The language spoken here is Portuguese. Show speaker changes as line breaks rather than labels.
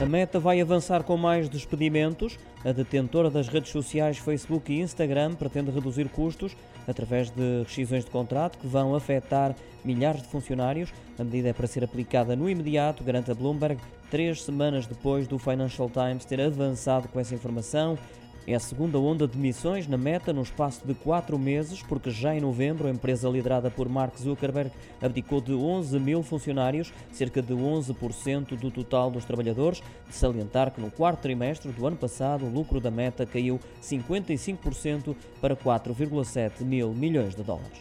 A Meta vai avançar com mais despedimentos. A detentora das redes sociais Facebook e Instagram pretende reduzir custos através de rescisões de contrato que vão afetar milhares de funcionários. A medida é para ser aplicada no imediato, garante a Bloomberg, três semanas depois do Financial Times ter avançado com essa informação. É a segunda onda de demissões na meta no espaço de quatro meses, porque já em novembro a empresa liderada por Mark Zuckerberg abdicou de 11 mil funcionários, cerca de 11% do total dos trabalhadores. De salientar que no quarto trimestre do ano passado o lucro da meta caiu 55% para 4,7 mil milhões de dólares.